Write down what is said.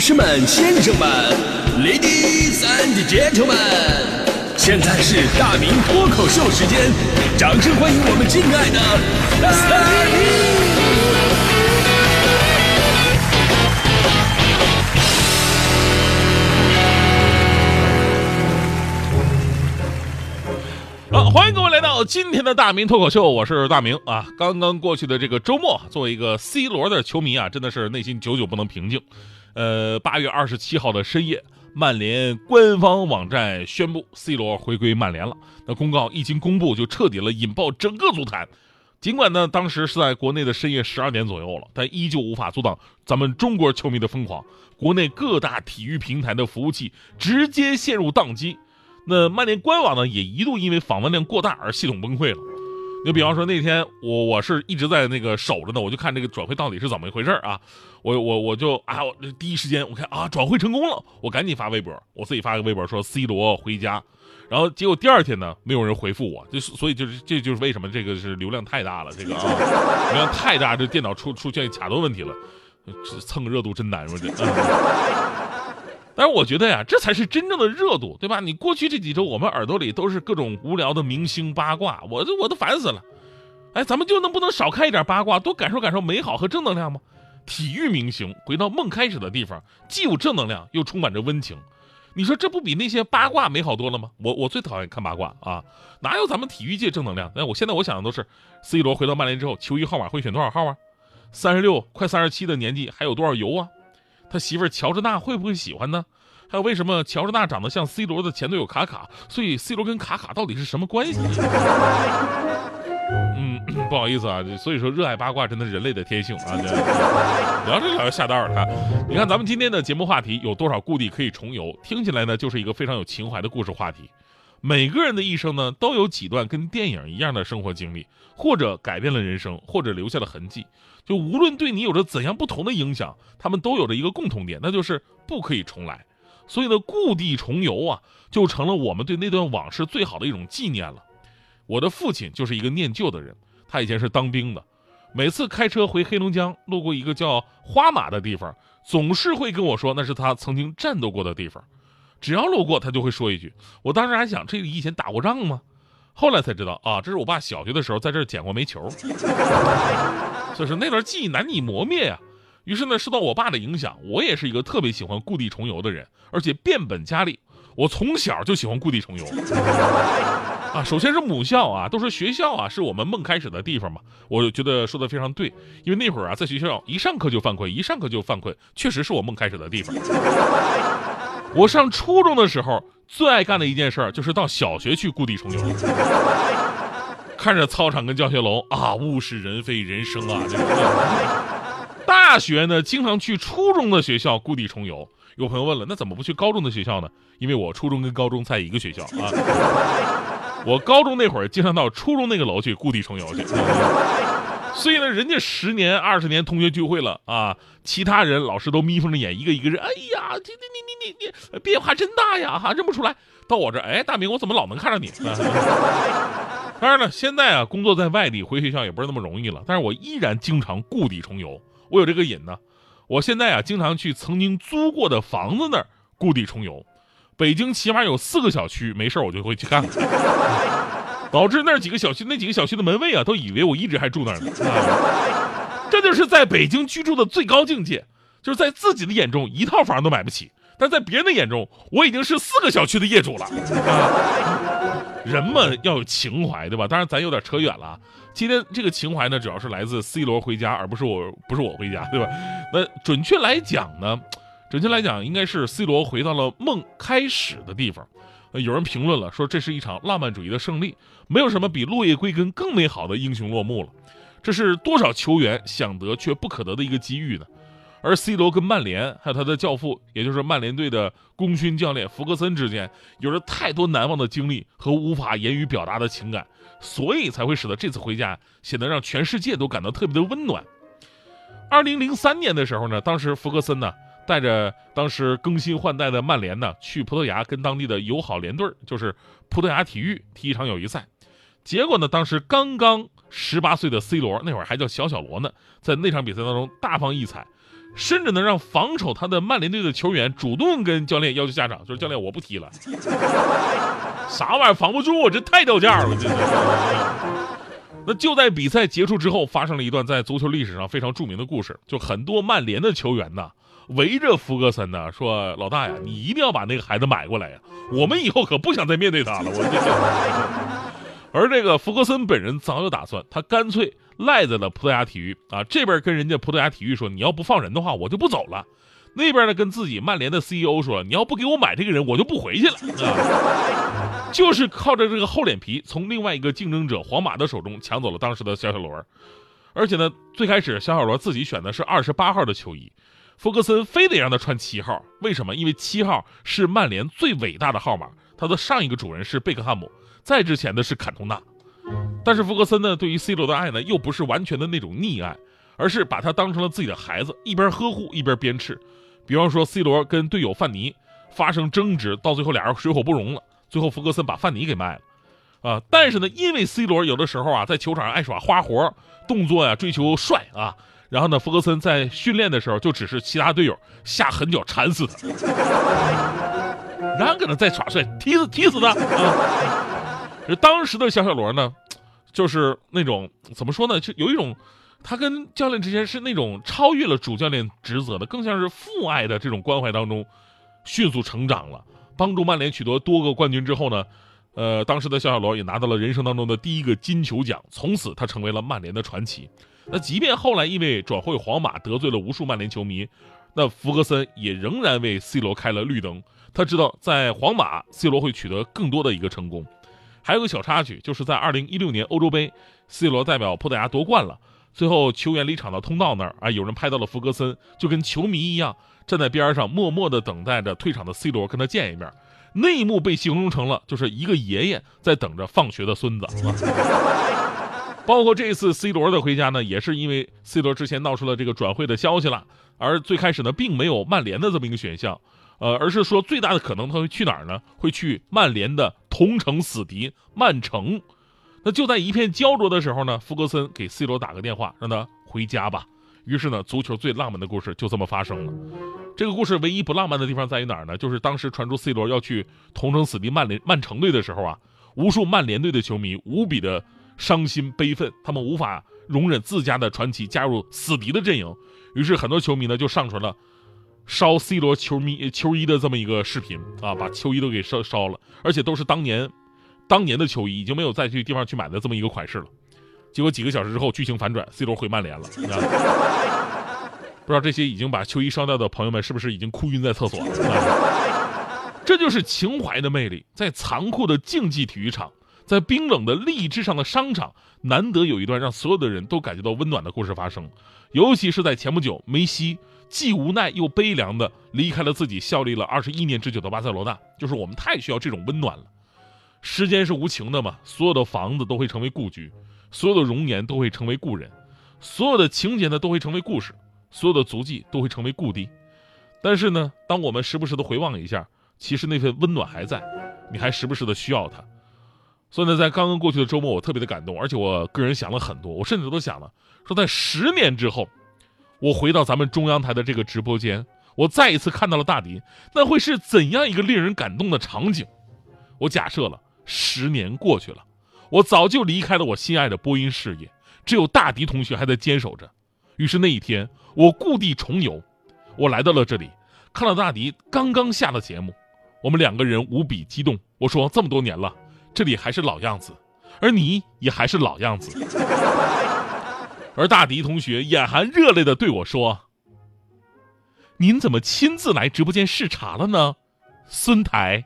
士们、先生们，Ladies and Gentlemen，现在是大明脱口秀时间，掌声欢迎我们敬爱的大明！好，欢迎各位来到今天的大明脱口秀，我是大明啊。刚刚过去的这个周末，作为一个 C 罗的球迷啊，真的是内心久久不能平静。呃，八月二十七号的深夜，曼联官方网站宣布 C 罗回归曼联了。那公告一经公布，就彻底了引爆整个足坛。尽管呢，当时是在国内的深夜十二点左右了，但依旧无法阻挡咱们中国球迷的疯狂。国内各大体育平台的服务器直接陷入宕机。那曼联官网呢，也一度因为访问量过大而系统崩溃了。你比方说那天我我是一直在那个守着呢，我就看这个转会到底是怎么一回事啊。我我我就啊，我第一时间我看啊转会成功了，我赶紧发微博，我自己发个微博说 C 罗回家。然后结果第二天呢，没有人回复我，就是所以就是这就是为什么这个是流量太大了，这个啊流量太大，这电脑出出现卡顿问题了，蹭个热度真难说这。但是我觉得呀，这才是真正的热度，对吧？你过去这几周，我们耳朵里都是各种无聊的明星八卦，我都我都烦死了。哎，咱们就能不能少看一点八卦，多感受感受美好和正能量吗？体育明星回到梦开始的地方，既有正能量，又充满着温情。你说这不比那些八卦美好多了吗？我我最讨厌看八卦啊，哪有咱们体育界正能量？那，我现在我想的都是，C 罗回到曼联之后，球衣号码会选多少号啊？三十六快三十七的年纪还有多少油啊？他媳妇乔治娜会不会喜欢呢？还有为什么乔治娜长得像 C 罗的前队友卡卡？所以 C 罗跟卡卡到底是什么关系？嗯，不好意思啊，所以说热爱八卦真的是人类的天性啊。对聊着聊着下道了，你看咱们今天的节目话题有多少故地可以重游？听起来呢就是一个非常有情怀的故事话题。每个人的一生呢都有几段跟电影一样的生活经历，或者改变了人生，或者留下了痕迹。就无论对你有着怎样不同的影响，他们都有着一个共同点，那就是不可以重来。所以呢，故地重游啊，就成了我们对那段往事最好的一种纪念了。我的父亲就是一个念旧的人，他以前是当兵的，每次开车回黑龙江，路过一个叫花马的地方，总是会跟我说那是他曾经战斗过的地方。只要路过，他就会说一句。我当时还想，这里以前打过仗吗？后来才知道啊，这是我爸小学的时候在这儿捡过煤球。就是那段记忆难以磨灭呀。于是呢，受到我爸的影响，我也是一个特别喜欢故地重游的人，而且变本加厉。我从小就喜欢故地重游 啊。首先是母校啊，都说学校啊是我们梦开始的地方嘛，我觉得说的非常对。因为那会儿啊，在学校一上课就犯困，一上课就犯困，确实是我梦开始的地方。我上初中的时候，最爱干的一件事儿就是到小学去故地重游，看着操场跟教学楼啊，物是人非，人生啊，这个。大学呢，经常去初中的学校故地重游。有朋友问了，那怎么不去高中的学校呢？因为我初中跟高中在一个学校啊。我高中那会儿经常到初中那个楼去故地重游去。所以呢，人家十年二十年同学聚会了啊，其他人老师都眯缝着眼，一个一个人，哎呀，这这你你你你变化真大呀哈，认不出来。到我这，哎，大明，我怎么老能看着你？当然了，现在啊，工作在外地，回学校也不是那么容易了。但是我依然经常故地重游，我有这个瘾呢。我现在啊，经常去曾经租过的房子那儿故地重游。北京起码有四个小区，没事我就会去看看。导致那几个小区那几个小区的门卫啊，都以为我一直还住那儿呢。这就是在北京居住的最高境界，就是在自己的眼中一套房都买不起，但在别人的眼中，我已经是四个小区的业主了。啊人嘛要有情怀，对吧？当然咱有点扯远了。今天这个情怀呢，主要是来自 C 罗回家，而不是我不是我回家，对吧？那准确来讲呢，准确来讲应该是 C 罗回到了梦开始的地方。有人评论了，说这是一场浪漫主义的胜利，没有什么比落叶归根更美好的英雄落幕了。这是多少球员想得却不可得的一个机遇呢？而 C 罗跟曼联，还有他的教父，也就是曼联队的功勋教练福格森之间，有着太多难忘的经历和无法言语表达的情感，所以才会使得这次回家显得让全世界都感到特别的温暖。二零零三年的时候呢，当时福格森呢。带着当时更新换代的曼联呢，去葡萄牙跟当地的友好联队，就是葡萄牙体育踢一场友谊赛。结果呢，当时刚刚十八岁的 C 罗，那会儿还叫小小罗呢，在那场比赛当中大放异彩，甚至能让防守他的曼联队的球员主动跟教练要求下场，就是教练我不踢了。啥玩意儿防不住，这太掉价了，这。那就在比赛结束之后，发生了一段在足球历史上非常著名的故事，就很多曼联的球员呢围着福格森呢说：“老大呀，你一定要把那个孩子买过来呀，我们以后可不想再面对他了。”我。而这个福格森本人早有打算，他干脆赖在了葡萄牙体育啊这边跟人家葡萄牙体育说：“你要不放人的话，我就不走了。”那边呢跟自己曼联的 CEO 说：“你要不给我买这个人，我就不回去了。”啊，就是靠着这个厚脸皮，从另外一个竞争者皇马的手中抢走了当时的小小罗。而且呢，最开始小小罗自己选的是二十八号的球衣，福格森非得让他穿七号。为什么？因为七号是曼联最伟大的号码，他的上一个主人是贝克汉姆，再之前的是坎通纳。但是福格森呢，对于 C 罗的爱呢，又不是完全的那种溺爱，而是把他当成了自己的孩子，一边呵护一边鞭笞。比方说，C 罗跟队友范尼发生争执，到最后俩人水火不容了。最后，福格森把范尼给卖了，啊！但是呢，因为 C 罗有的时候啊，在球场上爱耍花活，动作呀追求帅啊，然后呢，福格森在训练的时候就只是其他队友下狠脚缠死他，然后搁那再耍帅，踢死踢死他。啊！当时的小小罗呢，就是那种怎么说呢，就有一种。他跟教练之间是那种超越了主教练职责的，更像是父爱的这种关怀当中，迅速成长了，帮助曼联取得多个冠军之后呢，呃，当时的小小罗也拿到了人生当中的第一个金球奖，从此他成为了曼联的传奇。那即便后来因为转会皇马得罪了无数曼联球迷，那弗格森也仍然为 C 罗开了绿灯。他知道在皇马，C 罗会取得更多的一个成功。还有个小插曲，就是在2016年欧洲杯，C 罗代表葡萄牙夺冠了。最后，球员离场的通道那儿啊，有人拍到了弗格森，就跟球迷一样站在边上，默默地等待着退场的 C 罗跟他见一面。那一幕被形容成了，就是一个爷爷在等着放学的孙子。包括这一次 C 罗的回家呢，也是因为 C 罗之前闹出了这个转会的消息了，而最开始呢，并没有曼联的这么一个选项，呃，而是说最大的可能他会去哪儿呢？会去曼联的同城死敌曼城。那就在一片焦灼的时候呢，福格森给 C 罗打个电话，让他回家吧。于是呢，足球最浪漫的故事就这么发生了。这个故事唯一不浪漫的地方在于哪儿呢？就是当时传出 C 罗要去同城死敌曼联曼城队的时候啊，无数曼联队的球迷无比的伤心悲愤，他们无法容忍自家的传奇加入死敌的阵营。于是很多球迷呢就上传了烧 C 罗球迷球衣的这么一个视频啊，把球衣都给烧烧了，而且都是当年。当年的球衣已经没有再去地方去买的这么一个款式了，结果几个小时之后剧情反转，C 罗回曼联了。不知道这些已经把球衣烧掉的朋友们是不是已经哭晕在厕所了？这就是情怀的魅力，在残酷的竞技体育场，在冰冷的利益之上的商场，难得有一段让所有的人都感觉到温暖的故事发生。尤其是在前不久，梅西既无奈又悲凉的离开了自己效力了二十一年之久的巴塞罗那，就是我们太需要这种温暖了。时间是无情的嘛，所有的房子都会成为故居，所有的容颜都会成为故人，所有的情节呢都会成为故事，所有的足迹都会成为故地。但是呢，当我们时不时的回望一下，其实那份温暖还在，你还时不时的需要它。所以呢，在刚刚过去的周末，我特别的感动，而且我个人想了很多，我甚至都想了，说在十年之后，我回到咱们中央台的这个直播间，我再一次看到了大迪，那会是怎样一个令人感动的场景？我假设了。十年过去了，我早就离开了我心爱的播音事业，只有大迪同学还在坚守着。于是那一天，我故地重游，我来到了这里，看到大迪刚刚下了节目，我们两个人无比激动。我说：“这么多年了，这里还是老样子，而你也还是老样子。”而大迪同学眼含热泪的对我说：“您怎么亲自来直播间视察了呢，孙台？”